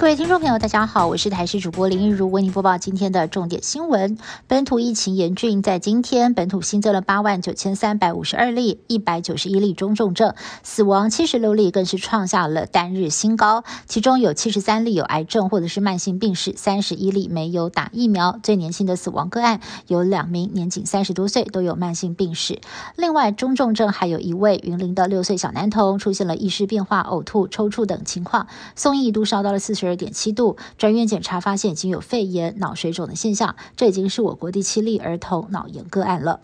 各位听众朋友，大家好，我是台视主播林一如，为您播报今天的重点新闻。本土疫情严峻，在今天本土新增了八万九千三百五十二例，一百九十一例中重症，死亡七十六例，更是创下了单日新高。其中有七十三例有癌症或者是慢性病史，三十一例没有打疫苗。最年轻的死亡个案有两名，年仅三十多岁，都有慢性病史。另外，中重症还有一位云林的六岁小男童，出现了意识变化、呕吐、抽搐等情况，送医一度烧到了四十。二点七度，专院检查发现已经有肺炎、脑水肿的现象，这已经是我国第七例儿童脑炎个案了。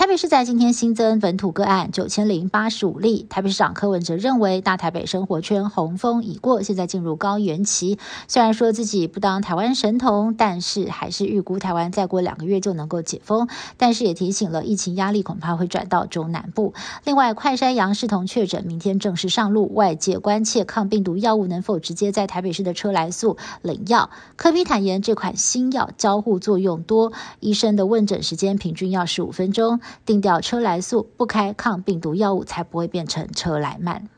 台北市在今天新增本土个案九千零八十五例。台北市长柯文哲认为，大台北生活圈洪峰已过，现在进入高原期。虽然说自己不当台湾神童，但是还是预估台湾再过两个月就能够解封。但是也提醒了，疫情压力恐怕会转到中南部。另外，快筛阳视同确诊，明天正式上路。外界关切抗病毒药物能否直接在台北市的车来素领药。柯比坦言，这款新药交互作用多，医生的问诊时间平均要十五分钟。定掉车来速，不开抗病毒药物，才不会变成车来慢。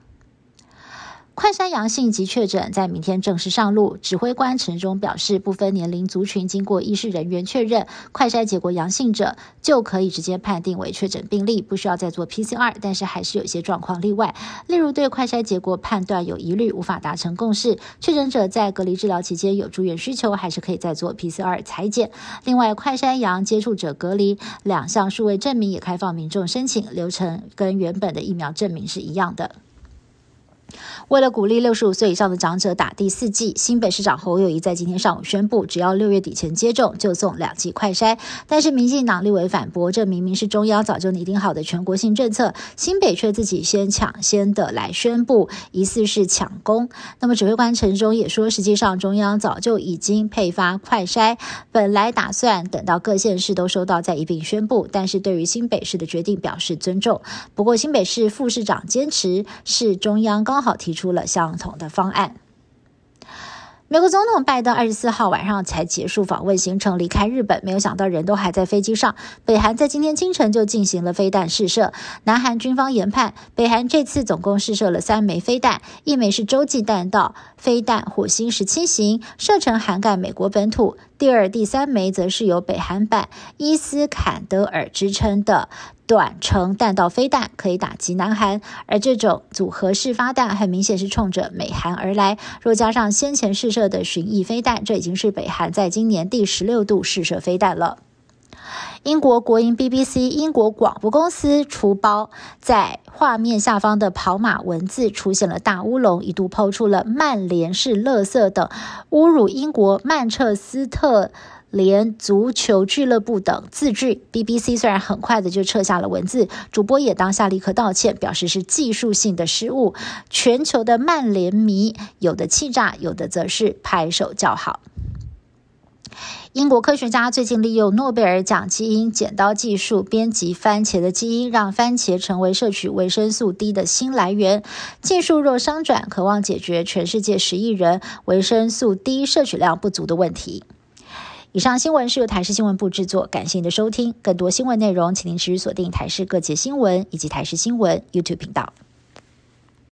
快筛阳性及确诊在明天正式上路。指挥官陈忠表示，部分年龄族群经过医师人员确认快筛结果阳性者，就可以直接判定为确诊病例，不需要再做 PCR。但是还是有些状况例外，例如对快筛结果判断有疑虑，无法达成共识，确诊者在隔离治疗期间有住院需求，还是可以再做 PCR 裁剪。另外，快筛阳接触者隔离两项数位证明也开放民众申请，流程跟原本的疫苗证明是一样的。为了鼓励六十五岁以上的长者打第四剂，新北市长侯友谊在今天上午宣布，只要六月底前接种，就送两剂快筛。但是民进党立委反驳，这明明是中央早就拟定好的全国性政策，新北却自己先抢先的来宣布，疑似是抢功。那么指挥官陈忠也说，实际上中央早就已经配发快筛，本来打算等到各县市都收到再一并宣布，但是对于新北市的决定表示尊重。不过新北市副市长坚持是中央刚好提出。了相同的方案。美国总统拜登二十四号晚上才结束访问行程，离开日本，没有想到人都还在飞机上。北韩在今天清晨就进行了飞弹试射。南韩军方研判，北韩这次总共试射了三枚飞弹，一枚是洲际弹道飞弹火星十七型，射程涵盖美国本土；第二、第三枚则是由北韩版伊斯坎德尔之称的。短程弹道飞弹可以打击南韩，而这种组合式发弹很明显是冲着美韩而来。若加上先前试射的巡弋飞弹，这已经是北韩在今年第十六度试射飞弹了。英国国营 BBC 英国广播公司出包，在画面下方的跑马文字出现了大乌龙，一度抛出了“曼联是垃圾”等侮辱英国曼彻斯特。连足球俱乐部等字句，BBC 虽然很快的就撤下了文字，主播也当下立刻道歉，表示是技术性的失误。全球的曼联迷有的气炸，有的则是拍手叫好。英国科学家最近利用诺贝尔奖基因剪刀技术编辑番茄的基因，让番茄成为摄取维生素 D 的新来源。技术若商转，渴望解决全世界十亿人维生素 D 摄取量不足的问题。以上新闻是由台视新闻部制作，感谢您的收听。更多新闻内容，请您持续锁定台视各界新闻以及台视新闻 YouTube 频道。